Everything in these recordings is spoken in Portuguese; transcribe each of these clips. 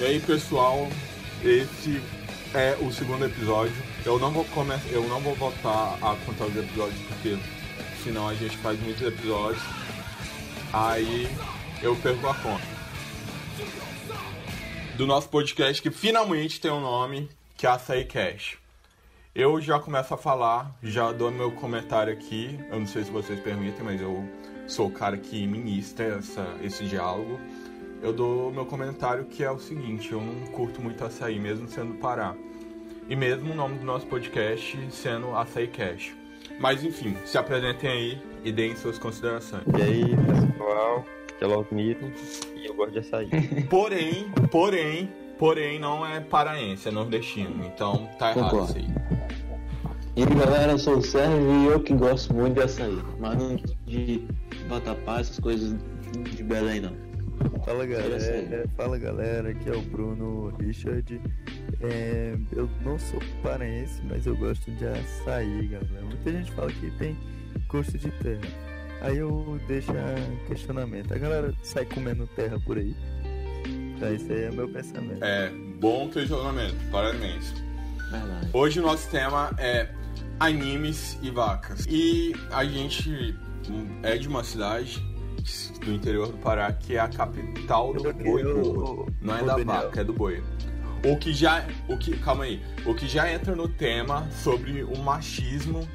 E aí pessoal, esse é o segundo episódio. Eu não vou começar, eu não vou voltar a contar os episódios porque senão a gente faz muitos episódios. Aí eu perco a conta. Do nosso podcast que finalmente tem um nome, que é Açaí Cash. Eu já começo a falar, já dou meu comentário aqui. Eu não sei se vocês permitem, mas eu sou o cara que ministra essa, esse diálogo. Eu dou meu comentário que é o seguinte: eu não curto muito açaí, mesmo sendo Pará. E mesmo o nome do nosso podcast sendo Açaí Cash. Mas enfim, se apresentem aí e deem suas considerações. E aí, pessoal, aqui é o e eu gosto de açaí. Porém, porém, porém não é paraense, é nordestino. Então tá errado Concordo. isso aí. E aí galera, eu sou o Sérgio e eu que gosto muito de açaí. Mas não de vatapá, essas coisas de Belém não. Fala galera, fala galera, aqui é o Bruno Richard. É, eu não sou paraense, mas eu gosto de açaí, galera. Muita gente fala que tem gosto de terra. Aí eu deixo questionamento. A galera sai comendo terra por aí. Então esse aí é meu pensamento. É, bom questionamento, parabéns. Verdade. Hoje o nosso tema é animes e vacas. E a gente é de uma cidade do interior do Pará que é a capital do Eu- boi eu-. Não é da Daniel. vaca, é do boi. O que já. O que, calma aí. O que já entra no tema sobre o machismo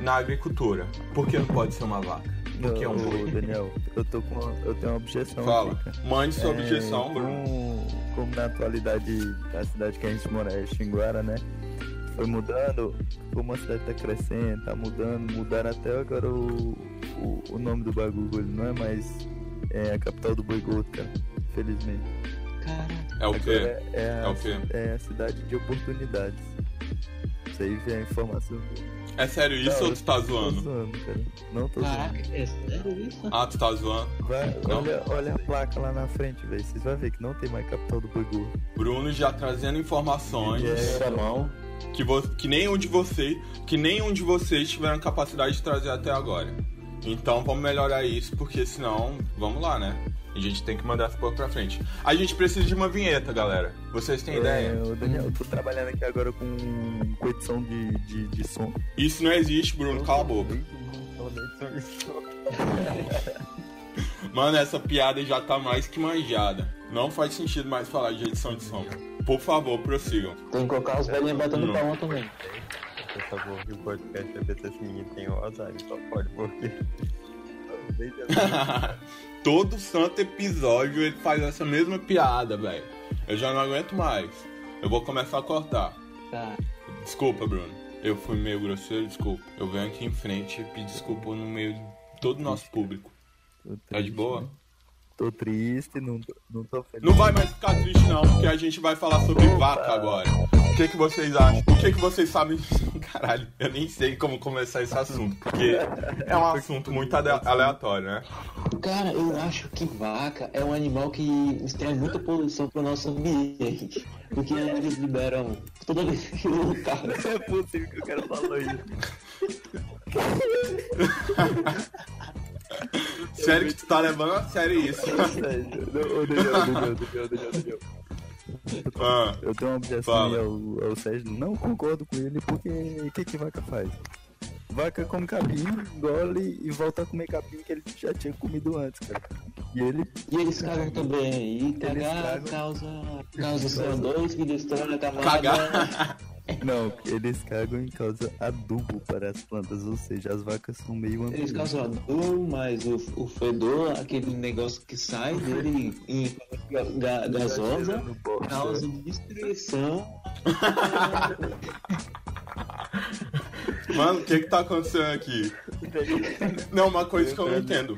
na agricultura. Por que não pode ser uma vaca? Por que é um boi? Daniel, eu tô com uma- eu tenho uma objeção Fala. aqui, cara. Mande sua É, objeção, Bruno. Como, como na atualidade a cidade que a gente mora é Xinguara, né? Foi mudando, como a cidade tá crescendo, tá mudando, mudaram até agora o, o, o nome do bagulho, não é mais é, a capital do boi gordo, cara. Infelizmente. Caraca. É o quê? É, é, É a, o quê? é a cidade de oportunidades. Isso aí vem a informação. É sério isso Não, ou tu tá Tô zoando? zoando, cara. Não tô zoando. Caraca, é sério isso? Ah, tu tá zoando? Vai, olha, olha a placa lá na frente, velho. Vocês vão ver que não tem mais capital do gordo. Bruno já trazendo informações. É. Mão. que, vo que nenhum de vocês que nenhum de vocês tiveram capacidade de trazer até agora. Então vamos melhorar isso, porque senão, vamos lá, né? A gente tem que mandar porra pra frente. A gente precisa de uma vinheta, galera. Vocês têm ideia? É, ô, Daniel, eu tô trabalhando aqui agora com, com edição de, de, de som. Isso não existe, Bruno, cala a boca. Mano, essa piada já tá mais que manjada. Não faz sentido mais falar de edição de som. Por favor, prossigam. Tem que colocar os velhinhos batendo palma também. Por favor, o podcast é ver se esse menino tem o Alzheimer, só pode, porque. Todo santo episódio ele faz essa mesma piada, velho. Eu já não aguento mais. Eu vou começar a cortar. Tá. Desculpa, Bruno. Eu fui meio grosseiro, desculpa. Eu venho aqui em frente e pedir desculpa no meio de todo o nosso público. Tá de boa? Tô triste, não tô, não tô feliz. Não vai mais ficar triste não, porque a gente vai falar sobre vaca agora. O que, que vocês acham? O que, que vocês sabem? Caralho, eu nem sei como começar esse assunto, porque é um assunto muito ale- aleatório, né? Cara, eu acho que vaca é um animal que extrai muita poluição pro nosso ambiente. Porque eles liberam toda vez que o carro. Não é possível que o cara falou isso. Sério que tu tá levando a sério isso? Ô, Daniel, Daniel, Daniel, Daniel, Daniel. Eu tenho uma objeção ao, ao Sérgio. Não concordo com ele, porque o que, que vaca faz? Vaca come capim, engole e volta a comer capim que ele já tinha comido antes, cara. E ele E eles cagam também. E cagar causa, causa CO2 que destrói a camada. cagar. Não, eles cagam em causa adubo para as plantas, ou seja, as vacas são meio Eles ambiente. causam adubo, mas o, o fedor, aquele negócio que sai dele em ga- ga- gasosa, causa destruição. Mano, o que que tá acontecendo aqui? Não, uma coisa que eu não entendo.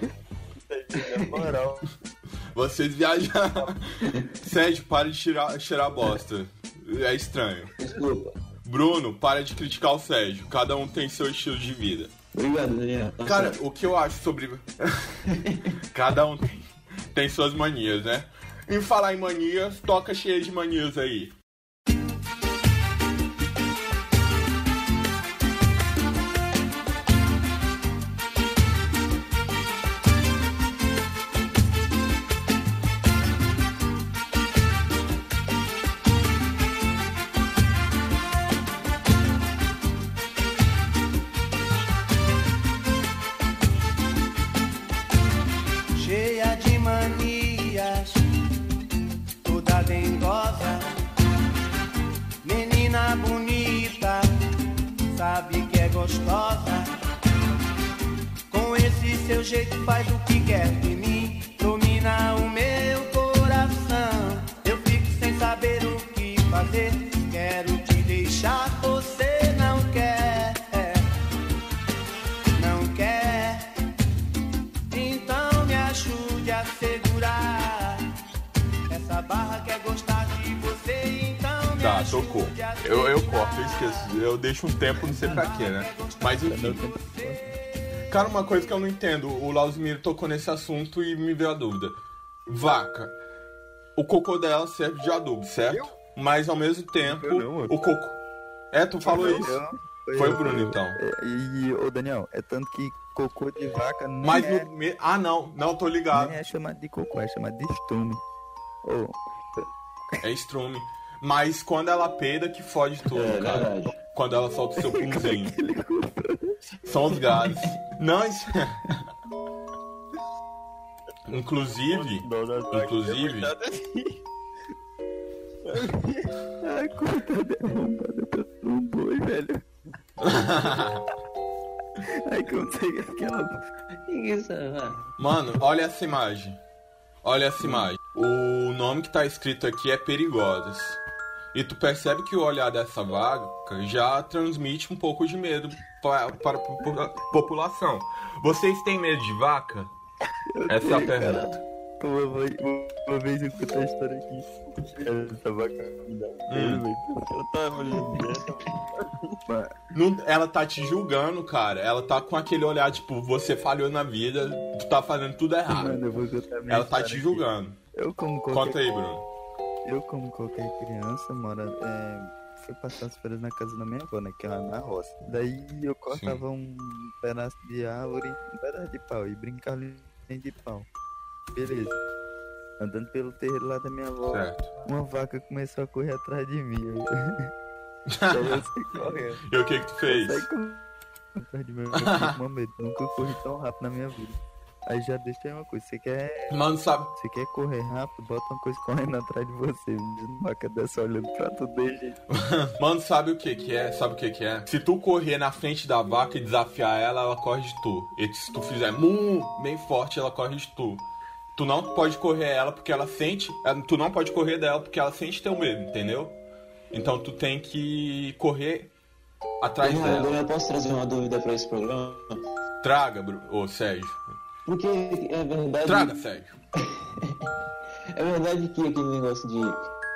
Vocês viajaram. Sérgio, para de tirar, cheirar bosta. É estranho. Desculpa. Bruno, para de criticar o Sérgio. Cada um tem seu estilo de vida. Obrigado, Daniel. Cara, o que eu acho sobre. Cada um tem, tem suas manias, né? Em falar em manias, toca cheia de manias aí. Deixo um tempo, não sei pra quê, né? Mas enfim. Cara, uma coisa que eu não entendo, o Lausmiro tocou nesse assunto e me veio a dúvida. Vaca, o cocô dela serve de adubo, certo? Mas ao mesmo tempo, não, o cocô. É, tu falou isso. Foi o Bruno, então. É, E, ô Daniel, é tanto que cocô de vaca nem, Mas é, no. me- Ah, não, não, tô ligado. nem é chamado de cocô, é chamado de estrume. Ô, É estrume. Mas quando ela peida, que fode tudo, É cara. verdade. Quando ela solta o seu punzinho. São os gases. Não, isso... Inclusive, inclusive, Ai, coitada, é arrombada pelo um boi, velho. Ai, como você aquela. Isso, ah. mano, olha essa imagem. Olha essa imagem. O nome que tá escrito aqui é Perigosas. E tu percebe que o olhar dessa vaca já transmite um pouco de medo pa- para a popula- população. Vocês têm medo de vaca? Essa é a pergunta. Uma, vez- uma vez eu contei a história aqui. Essa vaca me dá Hum. Eu tava olhando Não- ela tá te julgando, cara. Ela tá com aquele olhar, tipo, você falhou na vida, tu tá fazendo tudo errado. Mano, Ela tá te aqui. julgando. Eu como Conta aí, Bruno. Eu como qualquer criança, mora, é, fui passar as férias na casa da minha avó, né, que é lá na roça. Daí eu cortava um pedaço de árvore, um pedaço de pau e brincava ali de pau. Beleza. Andando pelo terreiro lá da minha avó, Certo. uma vaca começou a correr atrás de mim. Eu. E o que que tu fez? Saí correndo atrás de mim. Eu fiquei com medo. Nunca corri tão rápido na minha vida. Aí já deixa aí uma coisa, você quer Mano, sabe? você quer correr rápido, bota uma coisa correndo atrás de você. Uma vaca dessa olhando pra tu de jeito. Mano, sabe o que que é? Sabe o que que é? Se tu correr na frente da vaca e desafiar ela, ela corre de tu. E se tu fizer mu bem forte, ela corre de tu. Tu não pode correr ela porque ela sente. Tu não pode correr dela porque ela sente teu medo, entendeu? Então tu tem que correr atrás dela. Daniel, eu posso trazer uma dúvida pra esse programa? Traga, Bru... Ô, Sérgio. Porque é verdade. Traga, Sérgio. É verdade que aquele negócio de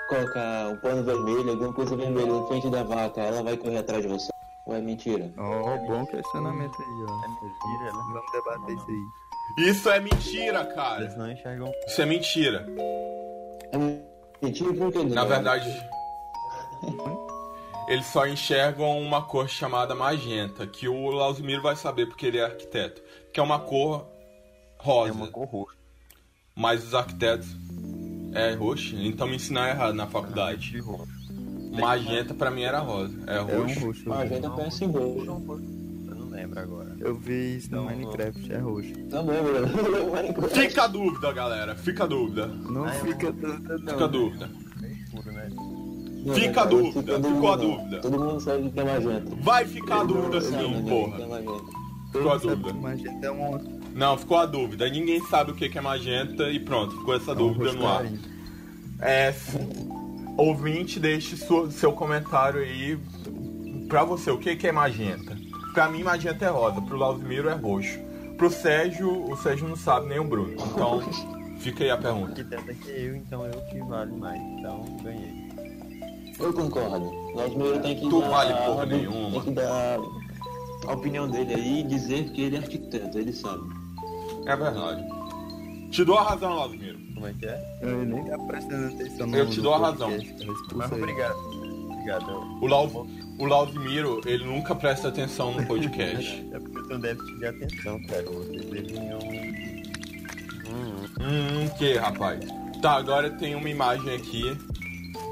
colocar um pano vermelho, alguma coisa vermelha na frente da vaca, ela vai correr atrás de você? Ou é mentira? Ó, bom questionamento aí, ó. É mentira, ela Vamos debater isso aí. Isso é mentira, Eles cara. não enxergam. Isso é mentira. É mentira por quê? Na verdade, eles só enxergam uma cor chamada magenta, que o Lausmiro vai saber porque ele é arquiteto, que é uma cor rosa. É uma cor roxa. Mas os arquitetos é roxo, então me ensinaram errado na faculdade. De roxo. Magenta pra mim era rosa, é É um roxo. roxo. Magenta parece roxo. Eu não lembro agora. Eu vi isso no Não, Minecraft, é roxo. Também, mano. Fica a dúvida, galera, fica a dúvida. Não Ah, fica dúvida, não. Fica a dúvida. É né? Fica a dúvida, ficou a dúvida. Todo mundo sabe que é magenta. Vai ficar a dúvida sim, porra. é. Ficou a dúvida. Magenta é um, Não, ficou a dúvida. Ninguém sabe o que que é magenta e pronto, ficou essa é um dúvida no ar. É, ouvinte, deixe sua- seu comentário aí pra você. O que, que é magenta? Pra mim, magenta é rosa. Pro Lausmiro é roxo. Pro Sérgio, o Sérgio não sabe nem o Bruno. Então, fica aí a pergunta. Arquiteto é que eu, então eu que vale mais. Então, ganhei. Eu concordo. Nós primeiro tem que Tu dar, vale porra nenhuma. Tem que dar a opinião dele aí e dizer que ele é arquiteto, ele sabe. É verdade. Te dou a razão, Lausmiro. Como é que é? Eu nem tá prestando atenção no Eu te dou a razão. expulsa Mas obrigado. Obrigado. O, Laus, o Lausmiro, ele nunca presta atenção no podcast. É porque eu tenho déficit de atenção, cara. Vocês deviam. Hum, Hum, que, rapaz? Tá, agora tem uma imagem aqui.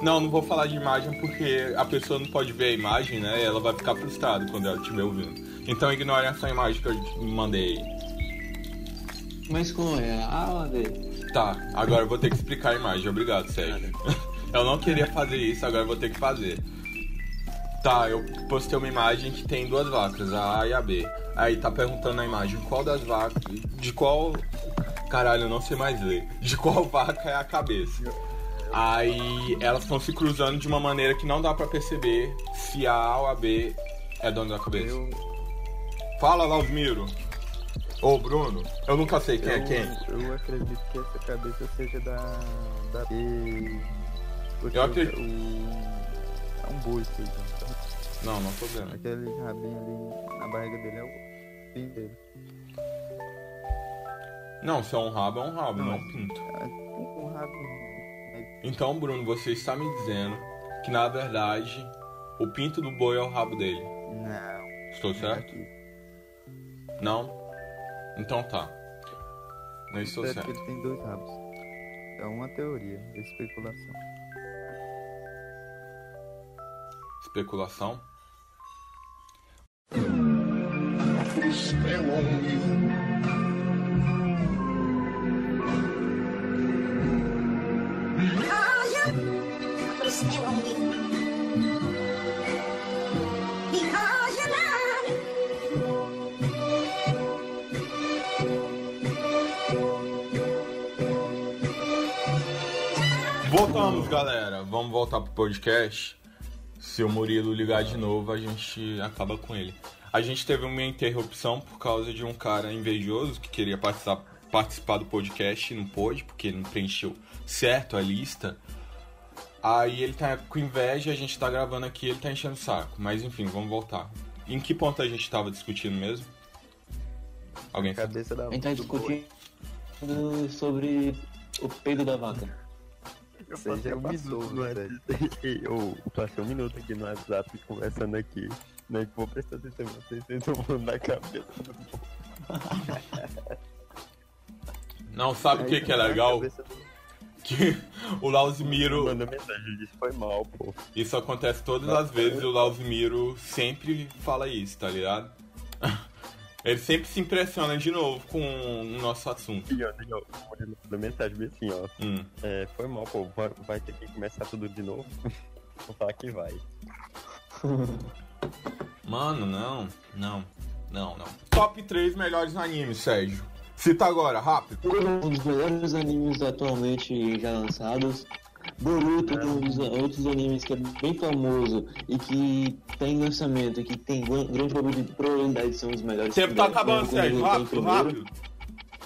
Não, não vou falar de imagem porque a pessoa não pode ver a imagem, né? Ela vai ficar frustrada quando ela estiver ouvindo. Então ignorem essa imagem que eu mandei aí. Mas como é? Ah. Tá, agora eu vou ter que explicar a imagem. Obrigado, Sérgio. Eu não queria fazer isso, agora eu vou ter que fazer. Tá, eu postei uma imagem que tem duas vacas, a A e a B. Aí tá perguntando na imagem qual das vacas. De qual. Caralho, eu não sei mais ler. De qual vaca é a cabeça. Aí elas estão se cruzando de uma maneira que não dá pra perceber se a A ou a B é dona da cabeça. Eu, Fala, Lausmiro. Ô, Bruno, eu nunca sei quem é eu, quem. eu acredito que essa cabeça seja da. da B. Porque Eu acredito- o- É um boi. Tá? Não, não tô vendo. Aquele rabinho ali na barriga dele é o fim dele. Não, se é um rabo, é um rabo, não, Não. um pinto. É um, um né? Então, Bruno, você está me dizendo que na verdade o pinto do boi é o rabo dele. Não. Estou é certo? Não? Então tá. Não estou Certo ele tem dois rabos. É uma teoria, especulação. Especulação? Because Voltamos, galera. Vamos voltar pro podcast. Se o Murilo ligar de novo, a gente acaba com ele. A gente teve uma interrupção por causa de um cara invejoso que queria participar, participar do podcast e não pôde, porque não preencheu certo a lista. Aí ele tá com inveja, a gente tá gravando aqui ele tá enchendo o saco. Mas enfim, vamos voltar. Em que ponto a gente tava discutindo mesmo? Alguém sabe? Cabeça da A gente tá discutindo sobre o peido da vaca. Você já passou, velho. Eu passei um minuto aqui no WhatsApp conversando aqui. Né, que vou prestar atenção em vocês, vocês estão falando da cabeça do. Não sabe o que, que é legal? Que o Lauzimiro Manda mensagem, disse foi mal, pô. Isso acontece todas as vezes e o Lauzimiro sempre fala isso, tá ligado? Ele sempre se impressiona de novo com o nosso assunto. E ó, e ó, mandou mensagem bem assim, ó. Hum. É, foi mal, pô. Vai, vai ter que começar tudo de novo. Vou falar que vai. Mano, não, não, não, não. Top 3 melhores animes, Sérgio. Cita agora, rápido. Um dos melhores animes atualmente já lançados. Boruto, um dos outros animes que é bem famoso e que tem lançamento e que tem gran- grande probabilidade de ser um dos melhores. O tempo tá acabando, Sérgio. Rápido, rápido.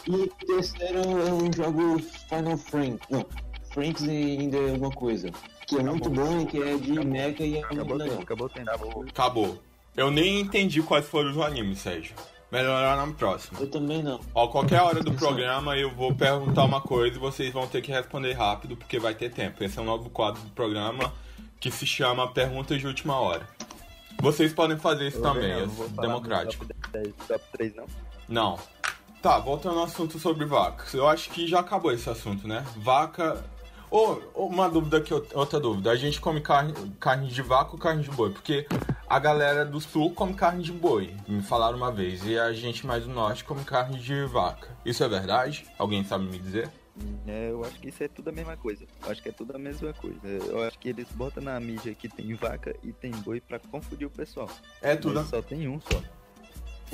E o terceiro é um jogo Final Frank. Não, Franks e ainda é alguma coisa. Que é muito bom e que é de mecha e é muito Acabou o legal. tempo, acabou. Acabou. Eu nem entendi quais foram os animes, Sérgio. Melhorar na próxima. Eu também não. Ó, qualquer hora do programa eu vou perguntar uma coisa e vocês vão ter que responder rápido porque vai ter tempo. Esse é um novo quadro do programa que se chama Perguntas de Última Hora. Vocês podem fazer isso Eu também, não é vou falar democrático. Top 10, top 3 não? Não. Tá, voltando ao assunto sobre vacas. Eu acho que já acabou esse assunto, né? Vaca. Ô, ô, uma dúvida aqui, outra dúvida. A gente come carne, carne de vaca ou carne de boi? Porque a galera do sul come carne de boi, me falaram uma vez. E a gente mais do norte come carne de vaca. Isso é verdade? Alguém sabe me dizer? É, eu acho que isso é tudo a mesma coisa. Eu acho que é tudo a mesma coisa. Eu acho que eles botam na mídia que tem vaca e tem boi pra confundir o pessoal. É tudo. Mas só tem um só.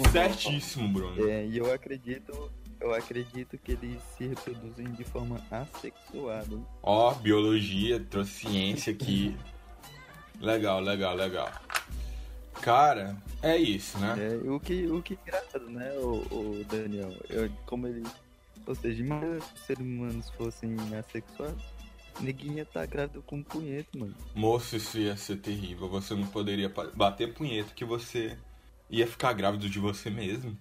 Certíssimo, Bruno. É, e eu acredito, eu acredito que eles se reproduzem de forma assexuada. Ó, biologia, trouxe ciência aqui. Legal, legal, legal. Cara, é isso, né? É, o que, o que é engraçado, né, o, o Daniel? Eu, como ele. Ou seja, imagina se os seres humanos fossem assexuados. Ninguém ia estar grávido com um punheta, mano. Moço, isso ia ser terrível. Você não poderia bater punheta que você ia ficar grávido de você mesmo.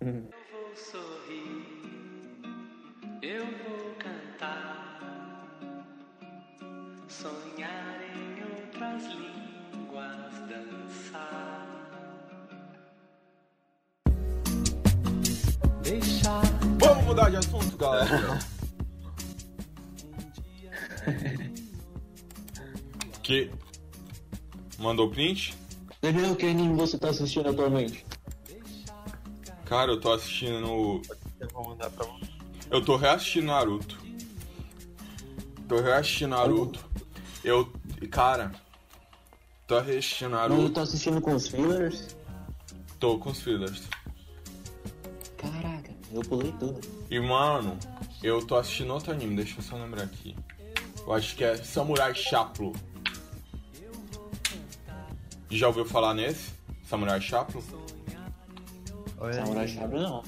vou sorrir, eu vou cantar, sonhar em outras línguas, dançar. Deixar Vamos mudar de assunto, galera. que. Mandou print? Daniel, que anime você tá assistindo atualmente? Cara, eu tô assistindo no. Eu vou mandar pra você. Eu tô reassistindo Naruto. Tô reassistindo Naruto. Eu. Cara. Tô assistindo Mas eu Naruto. tô assistindo com os fillers. Tô com os fillers. Caraca, eu pulei tudo. E, mano, eu tô assistindo outro anime, deixa eu só lembrar aqui. Eu acho que é Samurai Champloo. Já ouviu falar nesse? Samurai Champloo? Olha Samurai aí. Champloo não.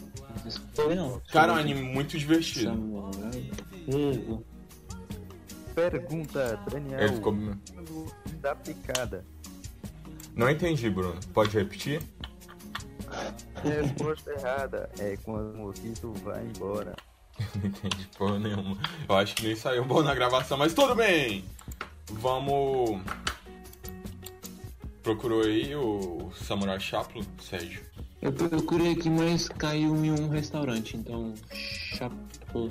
Não. Cara, é um anime muito divertido. Samurai. Hum, Pergunta, Daniel. Ele ficou... Da picada. Não entendi, Bruno. Pode repetir? Resposta errada é quando o mosquito vai embora. Não entendi porra nenhuma. Eu acho que nem saiu bom na gravação, mas tudo bem! Vamos. Procurou aí o Samurai Champloo, Sérgio? Eu procurei aqui, mas caiu em um restaurante, então. Shampoo.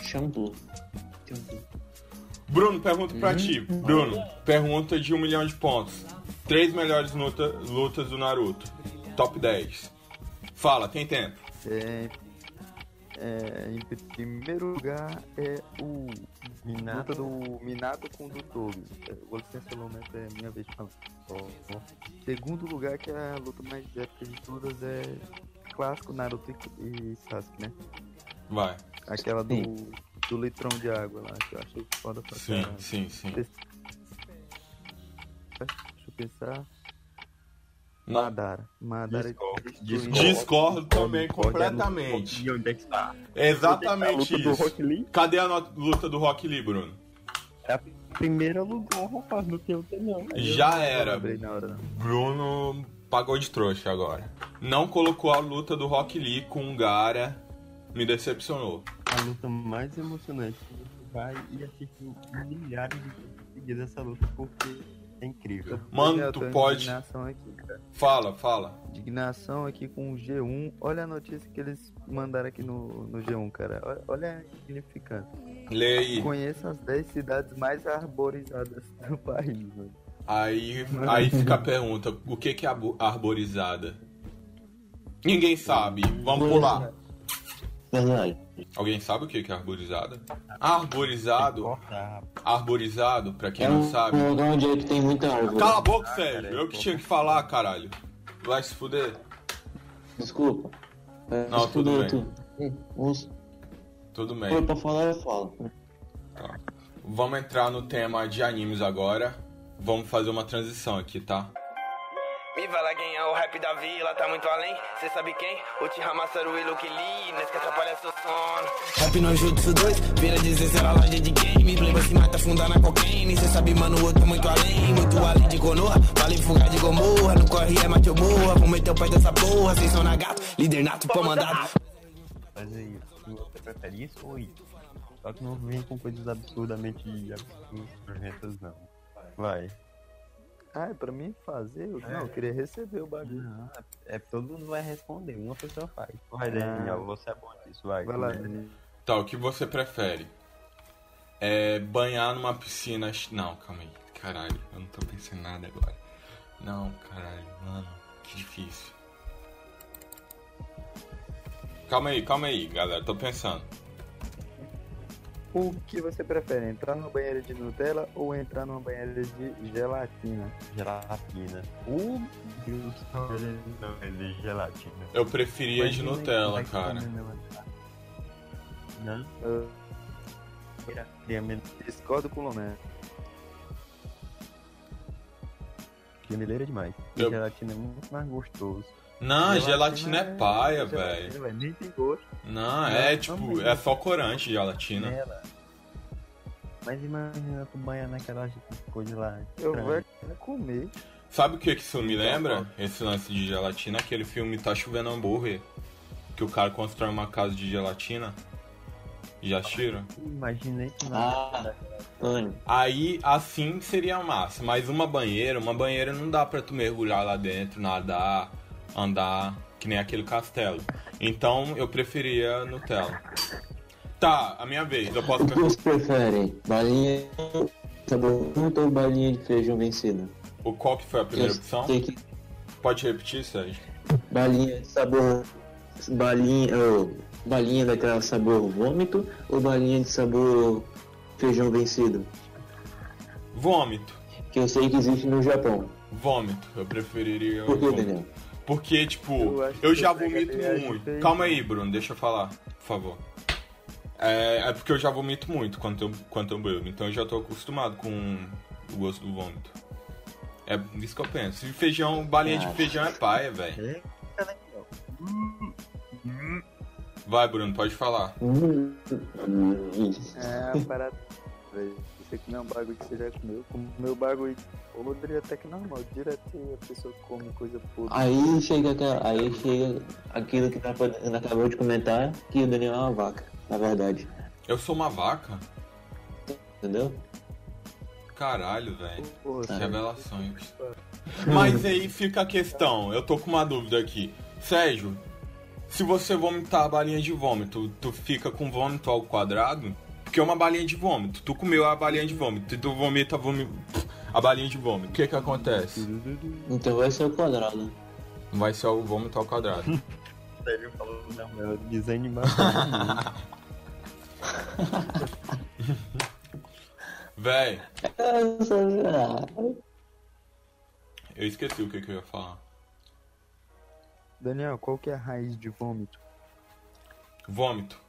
Shampoo. Shampoo. Bruno, pergunta pra ti. Bruno, pergunta de um milhão de pontos. Três melhores luta- lutas do Naruto. Top 10. Fala, tem tempo. É, é, em primeiro lugar é o Minato. luta do Minato com o do Tobi. É, O licença pelo menos é minha vez de falar. Ó. Segundo lugar, que é a luta mais épica de todas, é clássico Naruto e, Sasuke, né? Vai. Aquela do, do litrão de água lá, que eu achei foda pra Sim, sim, sim. Deixa eu pensar. Madara. Madara Discordo, Discordo também é no- completamente. E onde é que está? É exatamente A luta do isso. Rock Lee Cadê a no- luta do Rock Lee, Bruno? é a primeira luta do rapaz, não tem outra não. Já era. não lembrei na hora, não. Bruno pagou de trouxa agora. Não colocou a luta do Rock Lee com o Gara. Me decepcionou. A luta mais emocionante que você vai e assistir milhares de vezes seguidas essa luta porque é incrível. Mano, tu pode. Indignação aqui, cara. Fala, fala. Indignação aqui com o G1. Olha a notícia que eles mandaram aqui no, no G1, cara. Olha, olha a significância. Lê aí. Conheça as 10 cidades mais arborizadas do país, mano. Aí, aí fica a pergunta: o que que é arbo- arborizada? Ninguém sabe. Vamos pular. Verdade. Alguém sabe o que que é? Arborizado, Corta arborizado, pra quem É não um sabe. lugar onde é que tem muita árvore. Cala a boca, Sérgio. cara, Eu que pô. tinha que falar, caralho. Vai se fuder. Desculpa. É, Não, tudo tudo- bem. tudo. Tudo bem. for pra falar, eu falo. Vamos entrar no tema de animes agora. Vamos fazer uma transição aqui, tá? Me fala quem é o rap da vila, tá muito além. Cê sabe quem? O Tihamasaru e Luke Lee, nesse que atrapalha seu sono. Rap no Jutsu 2, vira 16 era loja de game. Playboy se mata, funda na cocaine. Cê sabe, mano, o outro é muito além. Muito além de Konoha, vale fugar de Gomorra. No corre é mate ou morra, vou meter o pé dessa porra. Cês são na gato, líder nato, comandado. fazer isso. Se você prefere isso ou isso. Só que não vem com coisas absurdamente absurdas, não. Vai. Ah, é pra mim fazer? Eu- Não, eu queria receber o bagulho. Não, é todo mundo vai responder, uma pessoa faz. Vai, Ah. Daniel, você é bom disso, vai. Vai lá. Daniel. Tá, o que você prefere? É banhar numa piscina. Não, calma aí. Caralho, eu não tô pensando em nada agora. Não, caralho, mano, que difícil. Calma aí, calma aí, galera, tô pensando. O que você prefere, entrar numa banheira de Nutella ou entrar numa banheira de gelatina? Gelatina. Uh, Deus, não, é de gelatina. Eu preferia de Nutella, cara. comer, Não? Eu discordo com o Lomé. Gemeleira demais. E Eu- gelatina é muito mais gostoso. Não, gelatina é paia, velho. Gelatina, Nem tem gosto. Não, é tipo, é só corante gelatina. Nela. Mas imagina tu banhar naquela coisa lá. Eu vou comer. Sabe o que que isso me lembra? Esse lance de gelatina, aquele filme Tá Chovendo Hambúrguer. Que o cara constrói uma casa de gelatina. Já assistiram? Imaginei que na Ah. Aí, assim seria massa. Mas uma banheira, uma banheira não dá pra tu mergulhar lá dentro, nadar, andar, que nem aquele castelo. Então, eu preferia Nutella. Tá, a minha vez. Eu posso... O que você prefere? Balinha sabor fruta ou balinha de feijão vencida? O qual que foi a primeira Eu opção? que Pode repetir, Sérgio? balinha de sabor. Balinha. ou balinha daquela sabor vômito ou balinha de sabor feijão vencido? Vômito. Que eu sei que existe no Japão. Vômito. Eu preferiria. Por que. Daniel? Porque, tipo, Eu eu, já vomito muito. Calma aí, Bruno, deixa eu falar, por favor. É, é porque eu já vomito muito quando eu, quando eu bebo, então eu já tô acostumado com o gosto do vômito. É isso que eu penso. E feijão, balinha de Cara. feijão é paia, velho. Vai, Bruno, pode falar. Hum, hum, É a parada. Velho. Você comer um bagulho que você já comeu. Comer o bagulho podre até que normal. Direto a pessoa come coisa podre. Aí chega, aquela- aí chega aquilo que tá- Ana acabou de comentar, que o Daniel é uma vaca, na verdade. Eu sou uma vaca? Entendeu? Caralho, velho. Revelações. Mas aí fica a questão, eu tô com uma dúvida aqui. Sérgio, se você vomitar a balinha de vômito, tu fica com vômito ao quadrado? Porque é uma balinha de vômito. Tu comeu a balinha de vômito e tu vomita a, balinha de vômito. O que que acontece? Então vai ser o quadrado. Vai ser o vômito ao quadrado. Sério, falou, não, é desanimado. Véi, eu esqueci o que, que eu ia falar. Daniel, qual que é a raiz de vômito? Vômito.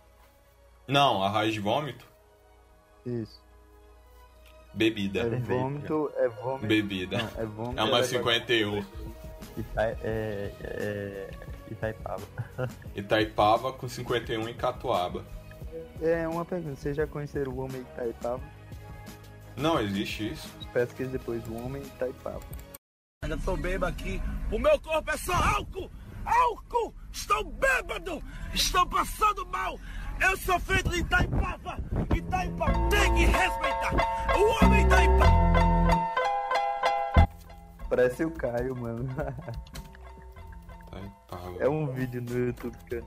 Não, a raiz de vômito? Isso. Bebida. É vômito, é vômito. Bebida. Não, é vômito. É uma é 51. Ita, é, é, Itaipava. Itaipava com 51 em Catuaba. É uma pergunta. Vocês já conheceram o homem Itaipava? Não existe isso. Pesquisa depois o homem Itaipava. Ainda tô bêbado aqui. O meu corpo é só álcool! Álcool! Estou bêbado! Estou passando mal! Eu sou feito de Itaipava! Itaipava tem que respeitar! O homem Itaipava! Parece o Caio, mano. Itaipava. é um vídeo no YouTube que eu...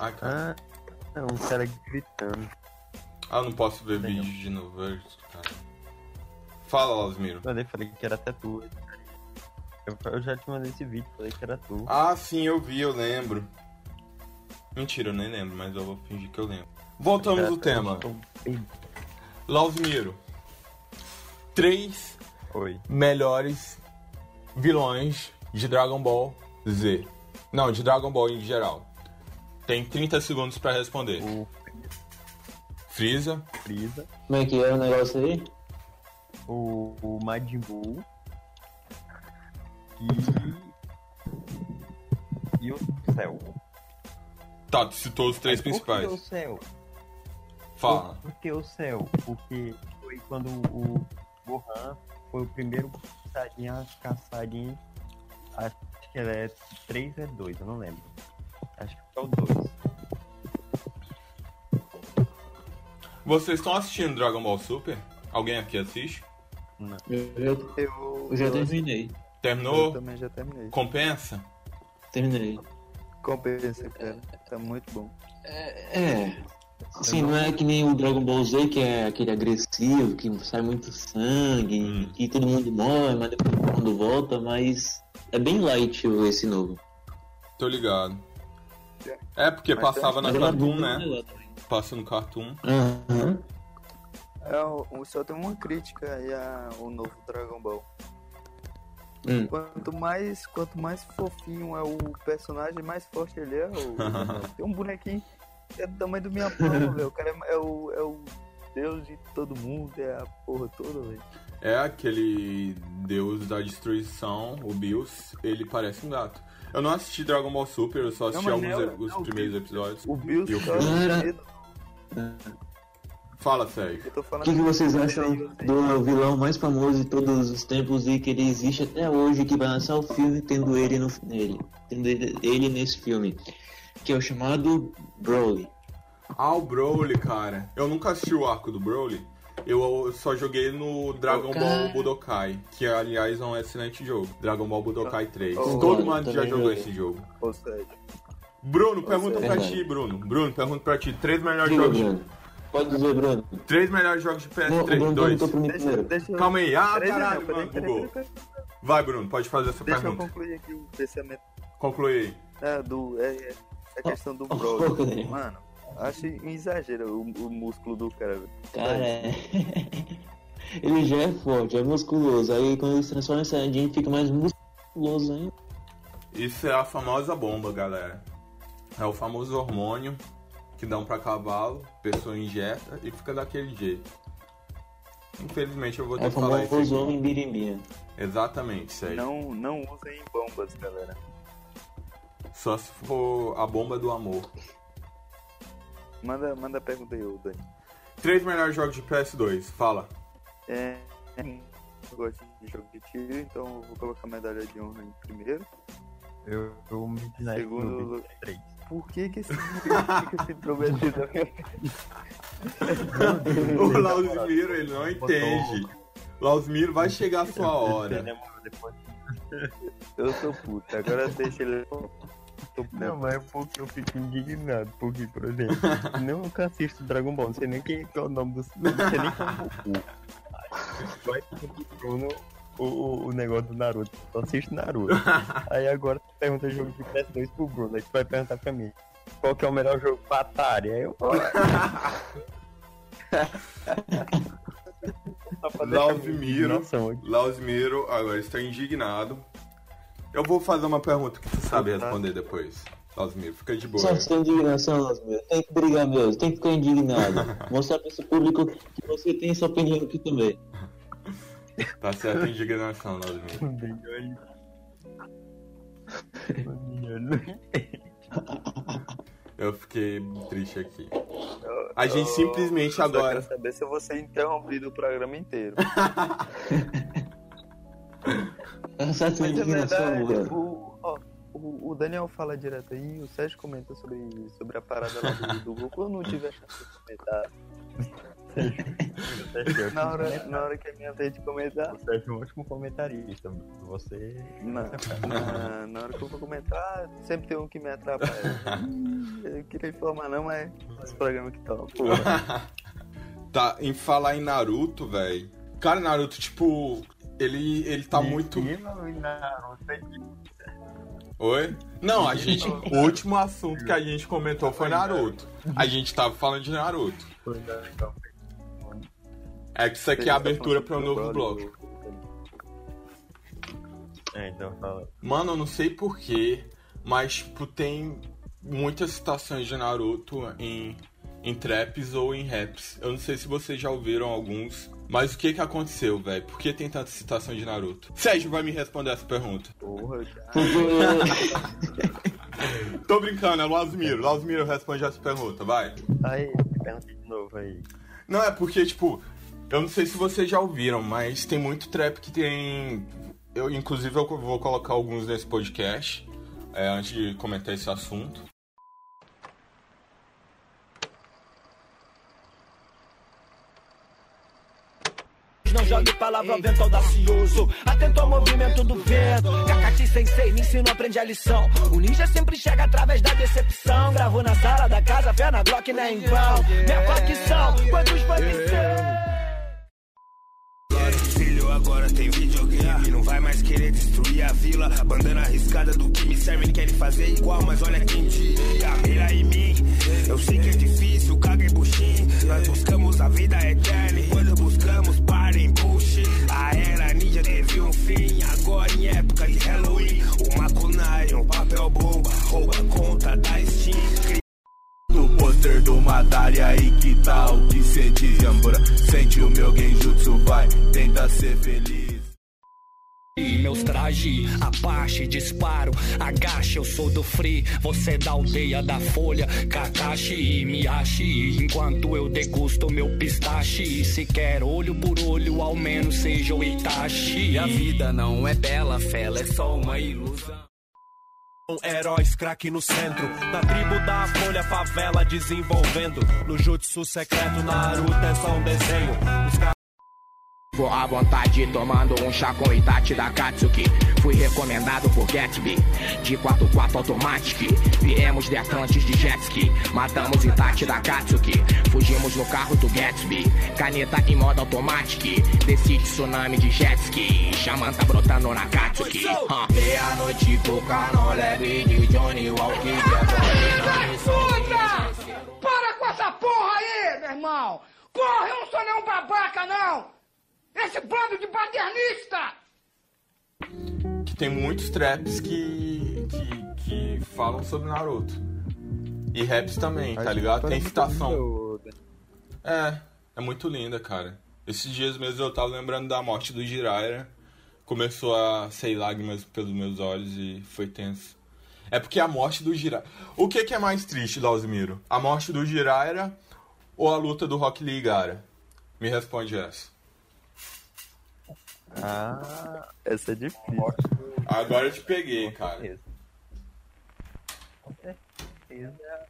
Ai, cara. Ah, é um cara gritando. Ah, eu não posso ver Legal. vídeo de novo, é cara. Fala, Lasmiro. Eu nem falei que era até tu. Eu, eu já te mandei esse vídeo, falei que era tu. Ah, sim, eu vi, eu lembro. Mentira, eu nem lembro, mas eu vou fingir que eu lembro. Voltamos ao tema. Estou bem- Lausmiro. Três Oi. melhores vilões de Dragon Ball Z. Não, de Dragon Ball em geral. Tem 30 segundos pra responder. O Freeza, Freeza, Como é que é o negócio aí? o, o Majin Buu e. E o Cell. Tá, tu citou os três Por que o principais. Cell? Fala. Por que o Cell? Porque foi quando o Gohan foi o primeiro Saiyajin a caçar em. Acho que ele é 3 ou é 2, eu não lembro. Acho que é o 2. Vocês estão assistindo Dragon Ball Super? Alguém aqui assiste? Eu já, Eu, eu já eu- terminei. Eu Terminou? também já terminei. Compensa? Terminei. Compensa, cara. Tá muito bom. É. Assim, não é que nem o Dragon Ball Z, que é aquele agressivo, que sai muito sangue, Hum. que todo mundo morre, mas depois todo mundo volta, mas é bem light esse novo. Tô ligado. É, porque Mas passava na é Cartoon, bem né? Passa no Cartoon. Aham. É, o- o- só tem uma crítica aí ao novo Dragon Ball. Hum. Quanto mais, quanto mais fofinho é o personagem, mais forte ele é. O, tem um bonequinho que é do tamanho do minha palma, velho. O cara é, é o, é o deus de todo mundo, é a porra toda, velho. É aquele deus da destruição, o Bills, ele parece um gato. Eu não assisti Dragon Ball Super, eu só assisti mas alguns não, e- os não, o primeiros Bills- episódios. O Bills E o é medo. Fala, Sérgio. O que, que vocês acham do vilão mais famoso de todos os tempos e que ele existe até hoje, que vai lançar o filme tendo ele, no, nele, tendo ele, ele nesse filme? Que é o chamado Broly. Ah, o Broly, cara. Eu nunca assisti o arco do Broly. Eu só joguei no Dragon Ô, Ball. Budokai, que aliás é um excelente jogo. Dragon Ball Budokai 3. Ô, Todo mundo já jogou joguei. esse jogo. Ou seja, Bruno, pergunta seja, pra verdade. ti, Bruno. Bruno, pergunta pra ti. Três melhores Diga, jogos. Bruno. Pode dizer, Bruno. Três melhores jogos de Não, o PS3. Bruno Dois. deixa, deixa eu. Calma aí. Ah, Peraí, caralho, Daniel, mano, bugou. Vai, Bruno, pode fazer essa Deixa eu pergunta. concluir aqui o pensamento Conclui aí. é, do. É, é, a questão do oh, Broly. Daniel. Mano, acho um exagero o, o músculo do cara. Cara, é... Ele já é forte, é musculoso. Aí quando ele se transforma em Saiyajin, fica mais musculoso ainda. Isso é a famosa bomba, galera. É o famoso hormônio que dão pra cavalo, a pessoa injeta e fica daquele jeito. Infelizmente eu vou ter É que falar isso. famoso aqui. homem birimbinha. Exatamente, Sérgio. Não, não usem bombas, galera. Só se for a bomba do amor. Manda, manda a pergunta aí, Dani. Três melhores jogos de PS2, fala. É, eu gosto de jogo de tiro, então eu vou colocar medalha de honra em primeiro. Eu, eu me Segundo- no 23. Por que que esse se intrometido? O Lausmiro, ele não entende. Lausmiro, vai chegar a sua hora. Depois. Eu sou puto, agora deixa ele. Tô puto. Não, mas é porque eu fico indignado. Porque, por exemplo, eu nunca assisto Dragon Ball, não sei nem quem é o nome do. Não sei nem quem é o Goku. Vai pro Bruno o, o, negócio do Naruto. Só assisto Naruto. Aí agora tu pergunta jogo de PS2 pro Bruno. Aí tu vai perguntar pra mim. Qual que é o melhor jogo pra Atari? Aí eu minha Lausmiro. Lausmiro agora está indignado. Eu vou fazer uma pergunta que tu sabe responder depois. Lausmiro, fica de boa. Só que tem indignação, Lasmir. Tem que brigar mesmo, tem que ficar indignado. Mostrar pra esse público que você tem sua opinião aqui também. Tá certo a indignação, Lausmiro. O Daniel. O Daniel. Eu fiquei triste aqui. A gente simplesmente Eu só agora. quero saber se eu vou ser interrompido o programa inteiro. Mas é indignação, verdade, o, ó, o, o Daniel fala direto aí, o Sérgio comenta sobre, sobre a parada lá do, do Goku, eu não tive a chance de comentar. Na hora, na hora que é minha vez de comentar, Você é um ótimo comentarista. Você. na, na, na hora que eu vou comentar, sempre tem um que me atrapalha. Eu queria informar não, mas esse programa que tá, porra. Tá, em falar em Naruto, velho. Cara, Naruto, tipo, ele, ele tá muito. Oi? Não, a gente. O último assunto que a gente comentou foi Naruto. A gente tava falando de Naruto. É que isso aqui é a abertura para um novo bloco. É, então fala. Mano, eu não sei porquê, mas tipo, tem muitas citações de Naruto em, em traps ou em raps. Eu não sei se vocês já ouviram alguns, mas o que que aconteceu, velho? Por que tem tanta citação de Naruto? Sérgio vai me responder essa pergunta. Porra, já. Tô brincando, é o Lasmiro. Lasmiro responde essa pergunta, vai. Aí, pergunta de novo aí. Não, é porque, tipo, eu não sei se vocês já ouviram, mas tem muito trap que tem. Eu, inclusive, eu vou colocar alguns nesse podcast, é, antes de comentar esse assunto. Não jogue palavra ao vento audacioso. Atento ao movimento do vento. Kakati Sensei me ensinou, aprende a lição. O ninja sempre chega através da decepção. Gravo na sala da casa, fé na Glock não é em vão. Minha facção, quantos agora tem videogame Não vai mais querer destruir a vila. Bandana arriscada do que me servem Querem fazer igual, mas olha quem diria. Mira em mim, eu sei que é difícil Caga em buchim, nós buscamos a vida eterna E quando buscamos, para em bush A era ninja teve um fim Agora em época de Halloween. O Makunai, um papel bomba Rouba a conta da Steam Do pôster do Madari aí que tal que cê diz Jambura Sente o meu genjutsu, vai, tenta ser feliz. Meus trajes, Apache, disparo, agache, eu sou do free, você é da aldeia da folha, Kakashi, Miyashi, enquanto eu degusto meu pistache, se quer olho por olho, ao menos seja o Itachi. E a vida não é bela, fela, é só uma ilusão Heróis craque no centro, da tribo da folha favela desenvolvendo. No jutsu secreto, Naruto é só um desenho. Vou à vontade tomando um chá com Itachi da Katsuki. Fui recomendado por Gatsby De 4x4 Automatic. Viemos de Atlantis de jet ski Matamos Itachi da Katsuki. Fugimos no carro do Gatsby Caneta em modo automatic. Decide tsunami de jet ski tá brotando na Katsuki. Huh. Meia-noite coca leve de Johnny Walker. Para com essa porra aí, meu irmão! Porra, eu não sou nenhum babaca, não! Esse bando de paternista! que tem muitos traps que, que, que falam sobre Naruto. E raps também, tá ligado? que Tem citação. É, é muito linda, cara. Esses dias mesmo eu tava lembrando da morte do Jiraiya. Começou a sair lágrimas pelos meus olhos e foi tenso. É porque a morte do Jiraiya... O que que é mais triste, Lausmiro? A morte do Jiraiya ou a luta do Rock Lee e Gara? Me responde essa. Ah, essa é difícil. Agora eu te peguei, cara.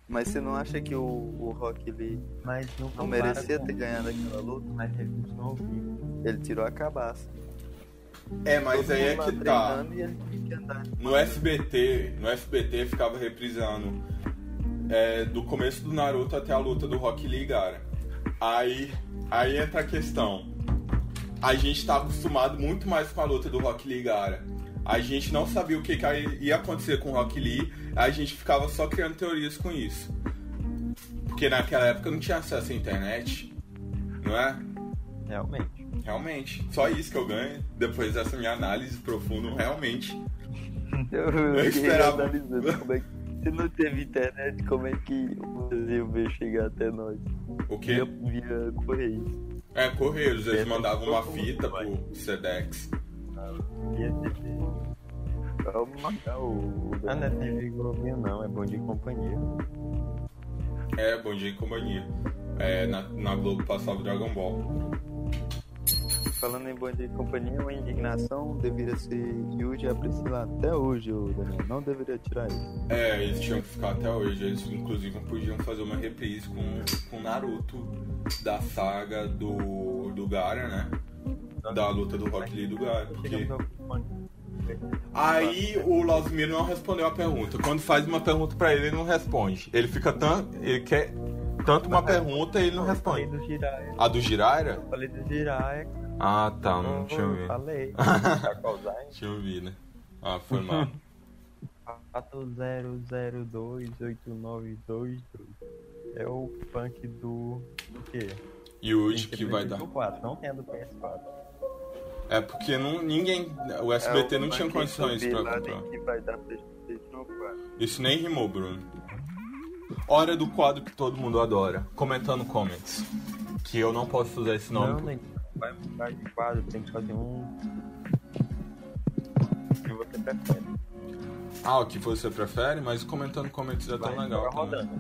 Mas você não acha que o, o Rock Lee Mas não, não merecia ter ganhado aquela luta? Mas ele continuou vivo. Ele tirou a cabaça. É, mas Todo aí é que tá. ele. No SBT, no SBT ficava reprisando é, do começo do Naruto até a luta do Rock Lee Gara. Aí, aí entra a questão. A gente tá acostumado muito mais com a luta do Rock Lee Gara. A gente não sabia o que, que ia acontecer com o Rock Lee, a gente ficava só criando teorias com isso. Porque naquela época não tinha acesso à internet, não é? Realmente. Realmente. Só isso que eu ganho depois dessa minha análise profunda, realmente. Eu, Eu esperava. analisando como é que, se não teve internet, como é que o Brasil veio chegar até nós? O quê? Via, via Correios. É, Correios, eles É, mandavam uma fita pro Sedex. Ter- Vamos marcar o. o Ah, não é TV Globinho não, é Bom Dia e Companhia. É, Bom Dia e Companhia. É, na, na Globo passava Dragon Ball. Falando em Bom Dia e Companhia, uma indignação deveria ser Yuji a Priscila até hoje, Daniel. Não deveria tirar isso. É, eles tinham que ficar até hoje. Eles, inclusive, podiam fazer uma reprise com, com Naruto da saga do, do Gara, né? Da luta do Rock Lee e do Gara. Porque... Ao Aí o Lausmiro não respondeu a pergunta. Quando faz uma pergunta pra ele, ele não responde. Ele fica tanto. Ele quer tanto uma pergunta e ele não responde. Falei do Jiraiya. A? Falei do Jiraiya. Ah, tá, não tinha Eu ouvido. Falei. Tinha ouvido, né? Ah, foi mal. 40028922 É o funk do. do quê? Yuji Tem que vai dar. 4, não tem a do PS4. É porque não, ninguém. O SBT não tinha condições pra comprar. Que vai dar PlayStation 4. Isso nem rimou, Bruno. Hora do quadro que todo mundo adora. Comentando comments. Que eu não posso usar esse nome. Não, nem. Vai mudar de quadro, tem que fazer um. O que você prefere? Ah, o que você prefere, mas comentando comments é tão Vai, legal também. rodando.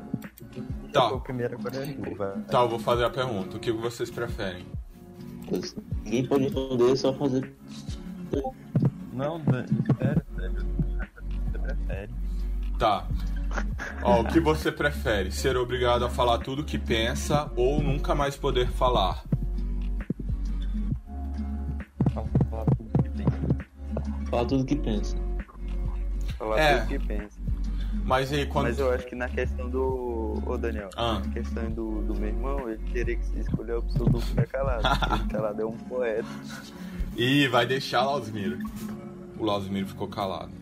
Tá. O primeiro agora é. Tá, eu vou fazer a pergunta. O que vocês preferem? Ninguém pode responder, só fazer. Não, espera, sério. Você prefere. Tá. Ó, o que você prefere? Ser obrigado a falar tudo que pensa ou nunca mais poder? Falar Fala tudo que pensa. Falar É. tudo que pensa. Mas aí quando. Mas eu acho que na questão do. Ô Daniel, Ah. na questão do, do meu irmão, ele teria que escolher a opção do ficar calado. porque ele calado é um poeta. Ih, vai deixar Lausmiro. O Lausmiro ficou calado.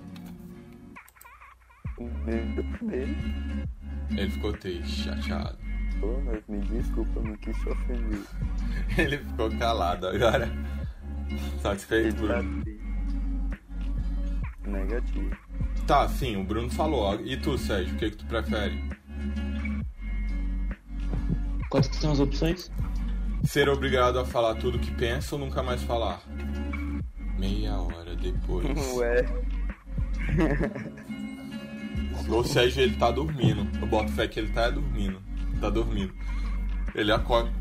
Ele ficou triste, chateado. Pô, mas me desculpa, não quis ofender. Ele ficou calado agora. Satisfeito, Ele tá Bruno? Negativo. Tá, sim, o Bruno falou. E tu, Sérgio, o que, que tu prefere? Quais que são as opções? Ser obrigado a falar tudo que pensa ou nunca mais falar? Meia hora depois. Ué. O Sérgio, ele tá dormindo. Eu boto fé que ele tá dormindo. Tá dormindo. Ele acorda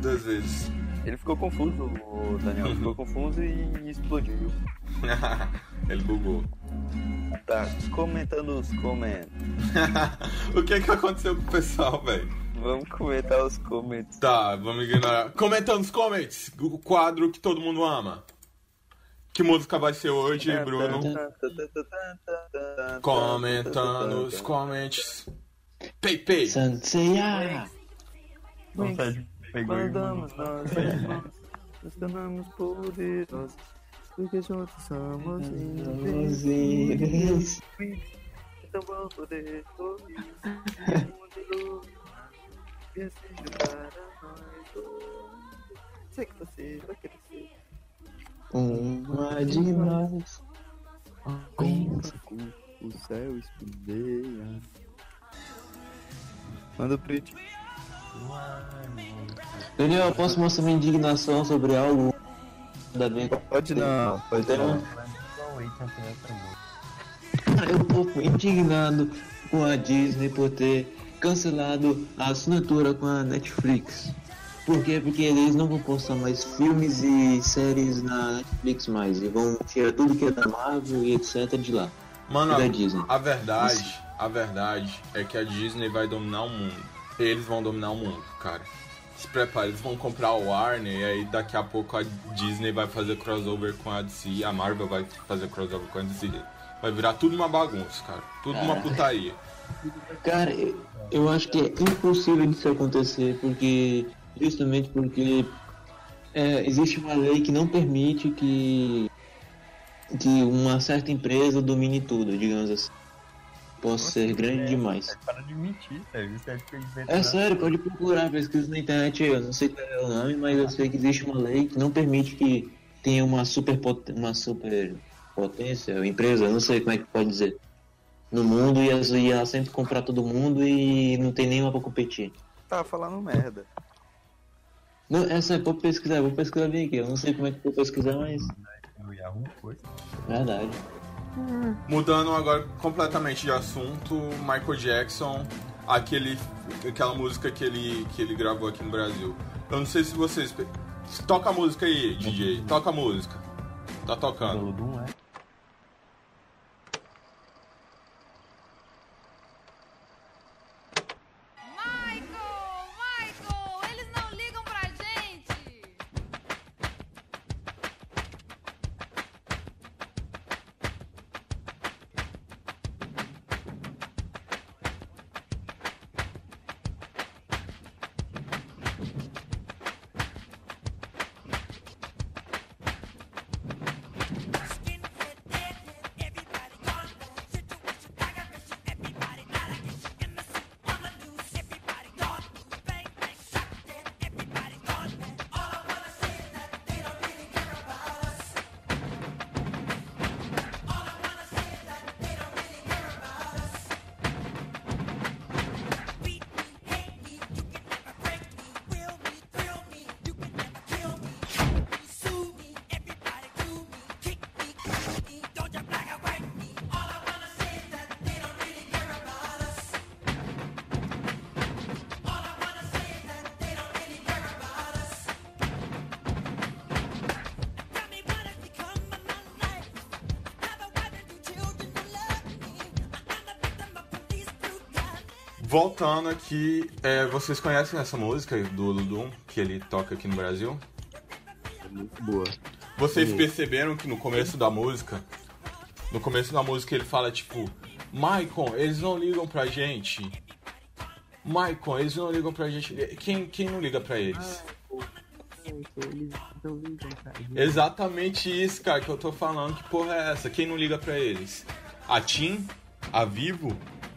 duas vezes. Ele ficou confuso, o Daniel. Ficou confuso e explodiu. ele bugou. Tá, comentando os comentários. o que que aconteceu com o pessoal, velho? Vamos comentar os comentários. Tá, vamos ignorar. Comentando os comments, o quadro que todo mundo ama. Que música vai ser hoje, Bruno? Comentando os comments. Pei, pei. Sanseia! Pegou Mandamos nós nos tornamos poderosos, porque juntos somos invencíveis. Então vamos poder ouvir o mundo iluminar e assim juntar a nós dois. sei que você vai crescer. Uma demais. Com o céu espindeia. Manda o print. Daniel, eu posso mostrar minha indignação sobre algo? Ainda bem Pode não, pode não. Cara, eu tô indignado com a Disney por ter cancelado a assinatura com a Netflix. Por quê? Porque eles não vão postar mais filmes e séries na Netflix mais. E vão tirar tudo que é da Marvel e etc de lá. Mano, da a, Disney. a verdade, a verdade é que a Disney vai dominar o mundo. Eles vão dominar o mundo, cara. Se prepare, eles vão comprar o Warner e aí daqui a pouco a Disney vai fazer crossover com a DC, a Marvel vai fazer crossover com a DC. Vai virar tudo uma bagunça, cara. Tudo uma Caraca. putaria. Cara, eu, acho que é impossível disso acontecer, porque justamente porque é, existe uma lei que não permite que, que uma certa empresa domine tudo, digamos assim. Possa ser grande demais. Para de mentir, sério. Isso é É sério, pode procurar, pesquisa na internet, eu não sei qual é o nome, mas eu sei que existe uma lei que não permite que tenha uma super, uma super potência, empresa, eu não sei como é que pode dizer, no mundo e ela- e ela sempre comprar todo mundo e não tem nenhuma pra competir. Tá falando merda. Não, essa é pra pesquisar, vou pesquisar bem aqui, eu não sei como é que vou pesquisar, mas Yahoo foi. verdade. Mudando agora completamente de assunto, Michael Jackson, aquele, aquela música que ele, que ele gravou aqui no Brasil. Eu não sei se vocês. Toca a música aí, DJ. Toca a música. Tá tocando. Voltando aqui, é, vocês conhecem essa música do Ludum que ele toca aqui no Brasil? É muito boa. Vocês Sim. perceberam que no começo da música, no começo da música ele fala tipo, Maicon, eles não ligam pra gente. Maicon, eles não ligam pra gente. Quem, quem não liga pra eles? Exatamente isso, cara, que eu tô falando. Que porra é essa? Quem não liga pra eles? A TIM? A Vivo?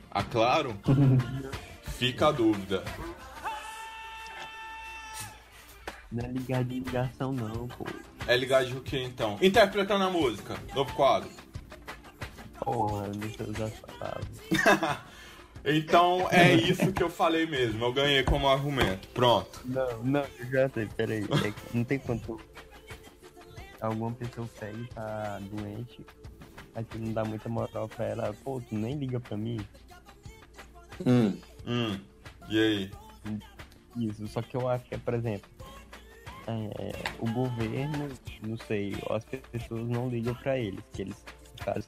A Claro? Fica a dúvida. Não é ligar de ligação não, pô. É ligar de o que então? Interpretando a música, novo quadro. Porra, deixa eu usar essa palavra. Então é isso que eu falei mesmo. Eu ganhei como argumento. Pronto. Não, não, eu já sei, peraí. É não tem quanto. Alguma pessoa pega e tá doente, aí tu não dá muita moral pra ela. Pô, tu nem liga pra mim. Hum. Hum. E aí? Isso, só que eu acho que, é, por exemplo, é, o governo, não sei, as pessoas não ligam pra eles. Que eles,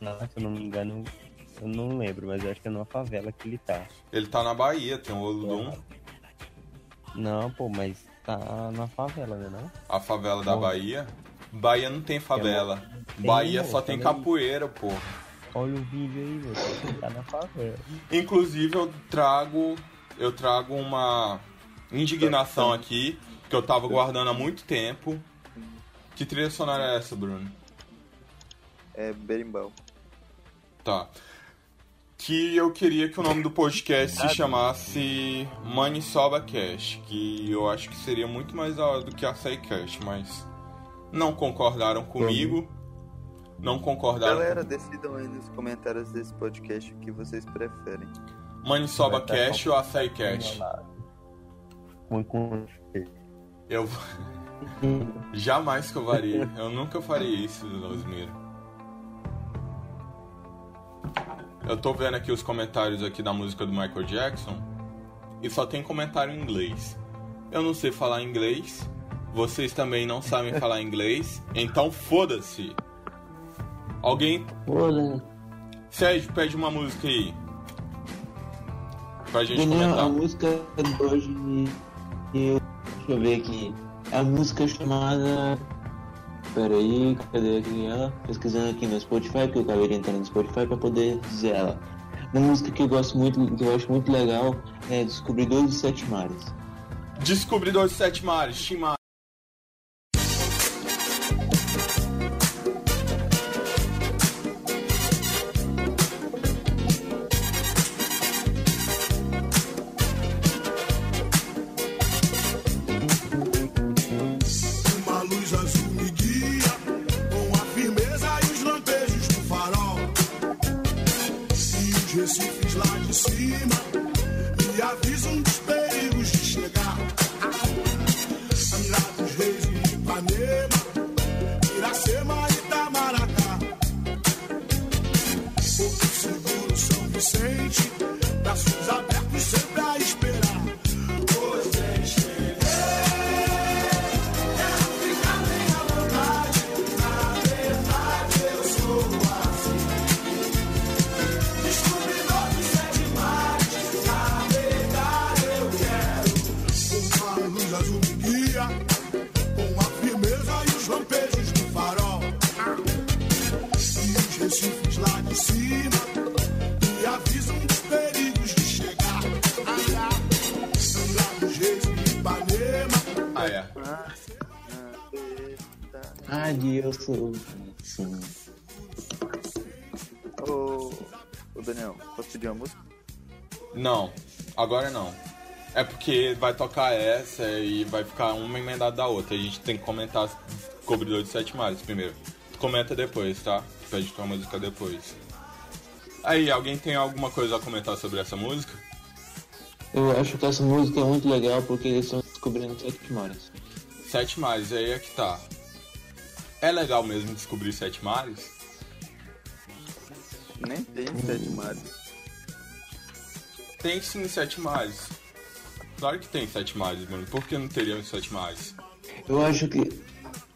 lá, se eu não me engano, eu não lembro, mas eu acho que é numa favela que ele tá. Ele tá na Bahia, tem o Oludum. Não, pô, mas tá na favela, né não? A favela da. Bahia. Bahia não tem favela. Bahia pô, só tem capoeira, pô. Olha o vídeo aí, velho. Tá na favela. Inclusive eu trago. Eu trago uma indignação aqui, que eu tava guardando há muito tempo. Que trilha sonora é essa, Bruno? É berimbau. Tá. que eu queria que o nome do podcast se chamasse Manisoba Cast, que eu acho que seria muito mais da hora do que Açaí Cast, mas não concordaram comigo. Não concordaram. Galera, decidam aí nos comentários desse podcast o que vocês preferem. Tá Cast ou Açaí? Com, com... Eu jamais que eu varia. Eu nunca faria isso, Osmiro. Eu tô vendo aqui os comentários aqui da música do Michael Jackson e só tem comentário em inglês. Eu não sei falar inglês, vocês também não sabem falar inglês, então foda-se. Alguém. Foda. Sérgio, pede uma música aí. Pra gente Daniel, comentar. a música de hoje. Eu, deixa eu ver aqui. É a música chamada. Pera aí, cadê aqui ela? Pesquisando aqui no Spotify, que eu acabei de entrar no Spotify pra poder dizer ela. Uma música que eu gosto muito, que eu acho muito legal é Descobridor dos Sete Mares. Descobridor de Sete Mares, Tim uma música? Não, agora não. É porque vai tocar essa e vai ficar uma emendada da outra. A gente tem que comentar Descobridor de Sete Mares primeiro. Comenta depois, tá? Pede tua música depois. Aí, alguém tem alguma coisa a comentar sobre essa música? Eu acho que essa música é muito legal porque eles estão descobrindo sete mares. Sete Mares, aí é que tá. É legal mesmo descobrir Sete Mares? Nem tem sete mares. Tem sim Sete Mares. Claro que tem Sete Mares, mano. Por que não teriam Sete Mares? Eu acho que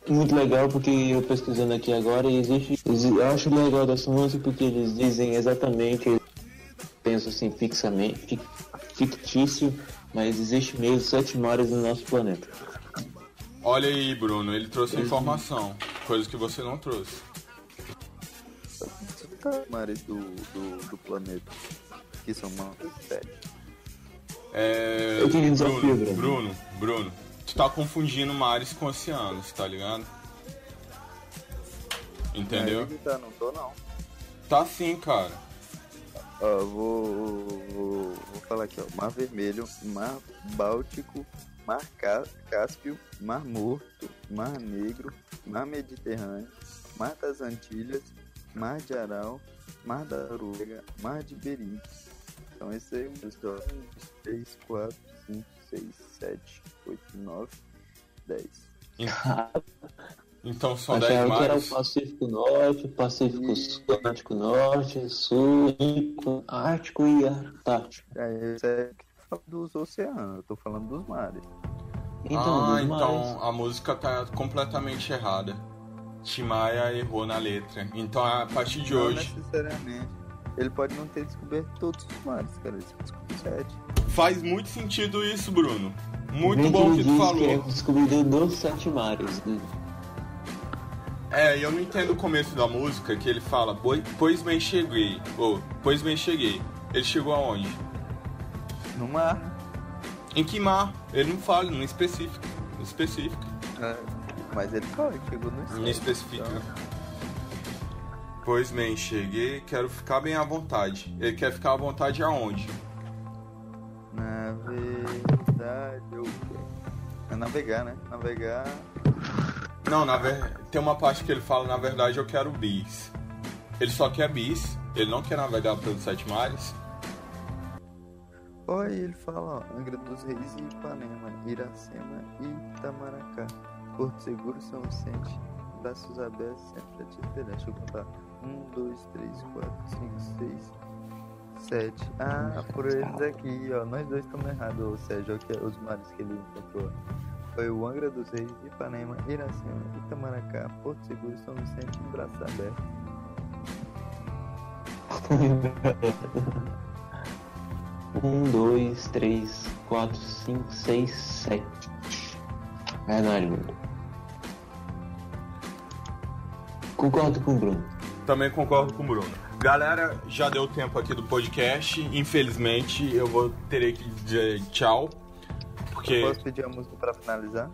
é muito legal porque eu pesquisando aqui agora existe. exi- Eu acho legal dessa música porque eles dizem exatamente, eu penso assim fixamente, fic- fictício, mas existe mesmo sete mares no nosso planeta. Olha aí, Bruno, ele trouxe informação. Coisa que você não trouxe. Mares do, do, do planeta. Que são uma sete. É. Eu tenho um desafio, Bruno, Bruno. Bruno, Bruno, tu tá confundindo mares com oceanos, tá ligado? Entendeu? Que tá, não tô não. Tá sim, cara. Ó, vou, vou, vou falar aqui, ó. Mar Vermelho, Mar Báltico, Mar Cá- Cáspio, Mar Morto, Mar Negro, Mar Mediterrâneo, Mar das Antilhas, Mar de Aral, Mar da Noruega, Mar de Bering. Então esse aí é o 1, 2, 3, 4, 5, 6, 7, 8, 9, 10. Então são Achava 10 que era o mares. Pacífico Norte, Pacífico Sul, Atlântico Norte, Sul, Índico, Ártico e Antártico. É que fala dos oceanos, eu tô falando dos mares. Então, ah, dos então mares. a música tá completamente errada. Timaya errou na letra. Então a partir de não hoje necessariamente. Ele pode não ter descoberto todos os mares, cara. Ele só descobriu sete. faz muito sentido isso, Bruno. Muito bom que tu falou. É descobridor dos sete mares. né? É, eu não entendo o começo da música que ele fala, "Boi- pois bem cheguei. Ou, pois bem cheguei. Ele chegou aonde? No mar. Em que mar? Ele não fala, não especifica. Não especifica. É, mas ele fala que chegou no Não especifica. Pois bem, cheguei, quero ficar bem à vontade. Ele quer ficar à vontade aonde? Na verdade, eu... É navegar, né? Navegar. Não, na ver... tem uma parte que ele fala, na verdade, eu quero bis. Ele só quer bis, ele não quer navegar pelos sete mares. Olha, ele fala, ó, Angra dos Reis e Ipanema, Iracema e Itamaracá. Porto Seguro, São Vicente, braços abertos, sempre a te esperar. Deixa eu contar. Um, dois, três, quatro, cinco, seis, sete. Ah, por eles aqui, ó. Nós dois estamos errados, ô Sérgio, que é os mares que ele encontrou. Foi o Angra dos Reis, Ipanema, Iracema, Itamaracá, Porto Seguro, São Vicente e braços abertos. Um, dois, três, quatro, cinco, seis, sete. Verdade, mano. Concordo com o Bruno. Também concordo com o Bruno. Galera, já deu tempo aqui do podcast. Infelizmente, eu vou ter que dizer tchau. Porque. Posso pedir a música pra finalizar?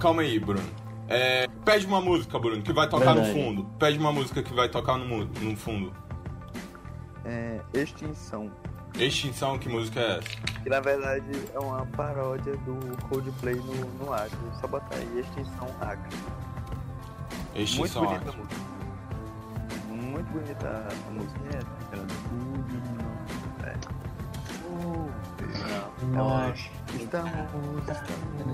Calma aí, Bruno. É, Pede uma música, Bruno, que vai tocar Verdade. no fundo. Pede uma música que vai tocar no, no fundo. É, Extinção. Extinção, que música é essa? Que na verdade é uma paródia do Coldplay no, no Acre. Só botar aí Extinção Acre. Extinção Muito bonita Acre. música. Muito bonita a música. É, ela do uma- Estamos.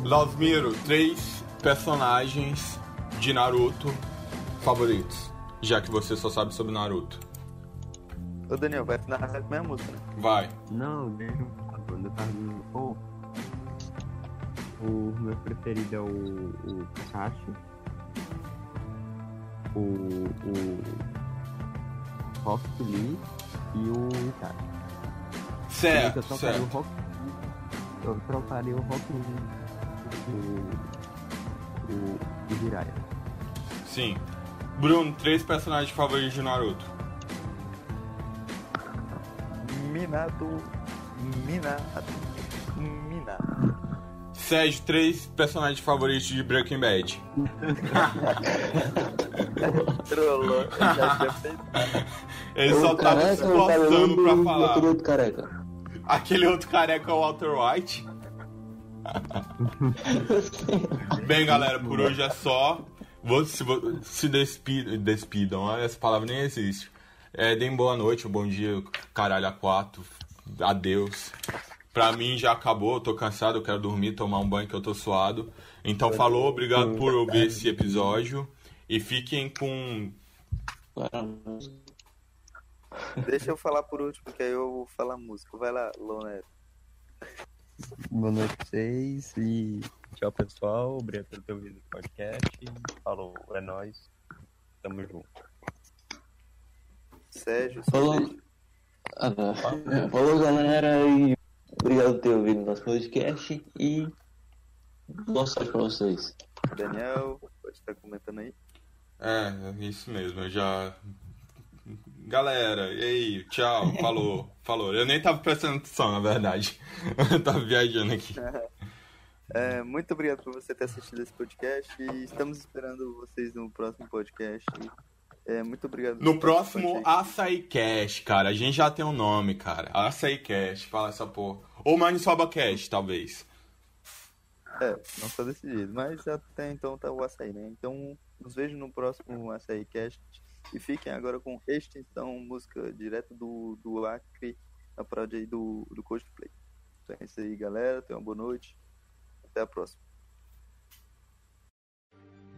Lausmiro, três personagens de Naruto favoritos. Já que você só sabe sobre Naruto. Ô Daniel, vai com a minha música, né? Vai. Não, deixa eu falar, quando eu tava no. Oh, o meu preferido é o, o Kakashi. O. O. Rock Lee e o Itachi. Certo, eu trocaria certo. O Rock, eu trocaria o Rock Lee. O. O. O Jiraiya. Sim. Bruno, três personagens favoritos de Naruto. Minato. Minato. Minato. Sérgio, três personagens favoritos de Breaking Bad. Trollou. Ele só tava careca, se o cabelão esforçando do- pra falar. Aquele outro careca. Aquele outro careca é o Walter White. Bem, galera, por hoje é só. Vou, se, se despi- despidam, olha, essa palavra nem existe. É, deem boa noite, ou bom dia, caralho, a quatro. Adeus. Pra mim já acabou, eu tô cansado, eu quero dormir, tomar um banho que eu tô suado. Então falou, obrigado por ouvir esse episódio. E fiquem com. Deixa eu falar por último, que aí eu vou falar música. Vai lá, Loneto. Boa noite pra vocês e tchau pessoal. Obrigado por ter ouvido o podcast. Falou, é nóis. Tamo junto. Sérgio, Falou. Ah, tá. Falou, galera, e obrigado por ter ouvido nosso podcast e boa sorte pra vocês. Daniel, pode estar comentando aí. É, isso mesmo, eu já. Galera, e aí, tchau, falou, falou. Eu nem tava prestando atenção, na verdade. Eu tava viajando aqui. É, muito obrigado por você ter assistido esse podcast e estamos esperando vocês no próximo podcast. É, muito obrigado. No próximo Açaí Cast, cara, a gente já tem um nome, cara. Açaí Cast, fala essa porra. Ou Maniçoba Cast, talvez. É, não tá decidido, mas até então tá o açaí, né? Então, nos vejo no próximo Açaí Cast e fiquem agora com Extinção, música direto do, do Acre, a paródia aí do, do Coldplay. Então é isso aí, galera. Tenham uma boa noite. Até a próxima.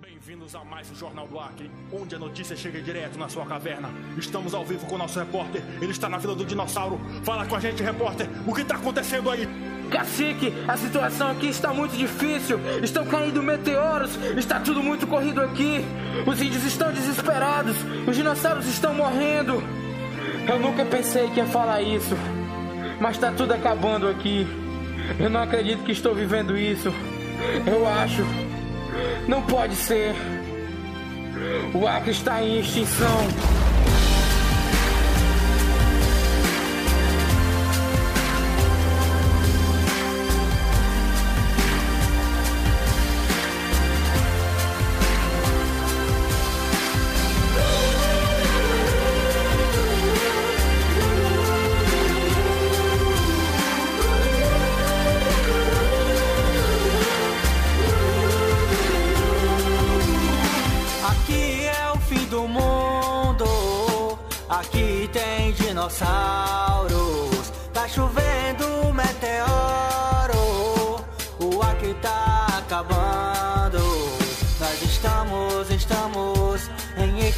Bem-vindos a mais um Jornal do onde a notícia chega direto na sua caverna. Estamos ao vivo com o nosso repórter, ele está na Vila do Dinossauro. Fala com a gente, repórter, o que está acontecendo aí? Cacique, a situação aqui está muito difícil. Estão caindo meteoros, está tudo muito corrido aqui. Os índios estão desesperados, os dinossauros estão morrendo. Eu nunca pensei que ia falar isso, mas está tudo acabando aqui. Eu não acredito que estou vivendo isso. Eu acho. Não pode ser. O Acre está em extinção.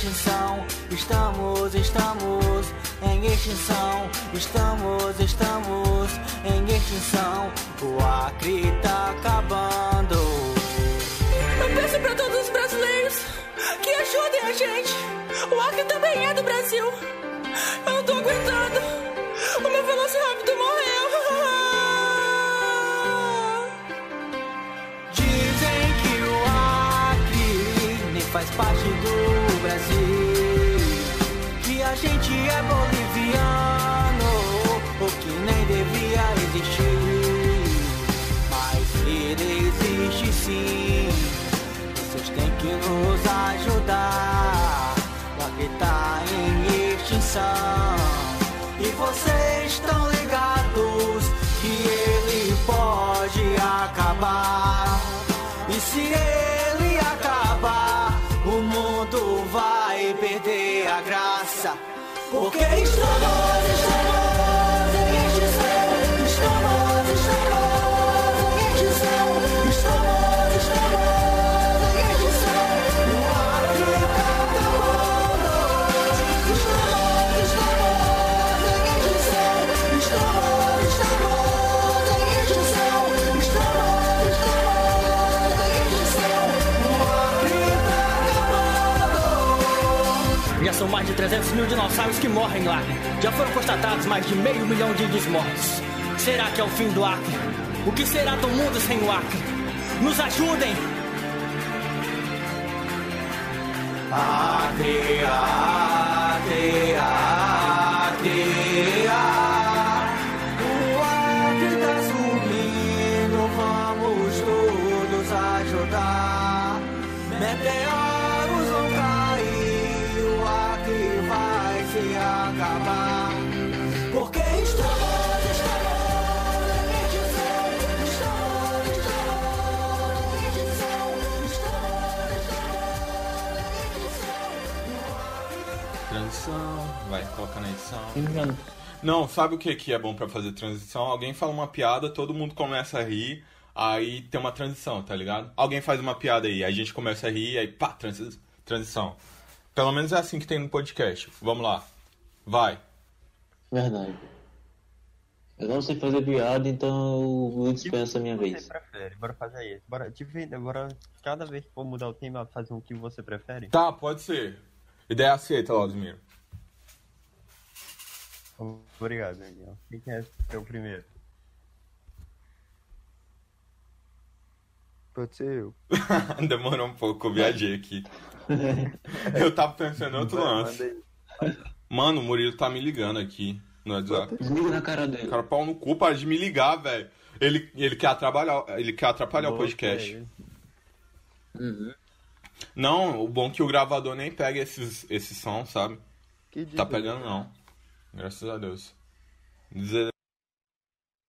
Extinção. Estamos, estamos em extinção. Estamos, estamos em extinção. O Acre tá acabando. Eu peço pra todos os brasileiros que ajudem a gente. O Acre também é do Brasil. Eu não tô aguentando. O meu velociraptor morreu. Dizem que o Acre nem faz parte do Brasil. Que a gente é boliviano, ou que nem devia existir. Mas ele existe sim. Vocês têm que nos ajudar. O Acre tá em extinção. E vocês estão 300 mil dinossauros que morrem Acre. Já foram constatados mais de meio milhão de índios mortos. Será que é o fim do Acre? O que será do mundo sem o Acre? Nos ajudem! Acre, Acre, Acre, edição. Não, sabe o que, que é bom pra fazer transição? Alguém fala uma piada, todo mundo começa a rir, aí tem uma transição, tá ligado? Alguém faz uma piada aí, aí a gente começa a rir, aí pá, transi- transição. Pelo menos é assim que tem no podcast. Vamos lá. Vai. Verdade. Eu não sei fazer piada, então eu dispenso a minha você vez. prefere? Bora fazer isso. Bora, tipo, bora, cada vez que for mudar o tema, fazer um que você prefere? Tá, pode ser. Ideia aceita, Laudemiro. Obrigado, Daniel. Quem quer ser o primeiro? Pode ser eu. Demorou um pouco, eu viajei aqui. Eu tava pensando em outro Vai, lance. Mano, o Murilo tá me ligando aqui no WhatsApp. Desliga na cara dele. Cara, pau no cu, para de me ligar, velho. Ele, ele quer atrapalhar, ele quer atrapalhar o Boa, podcast. é Uhum. Não, o bom é que o gravador nem pega esses, esse som, sabe? Que Tá pegando não. Graças a Deus.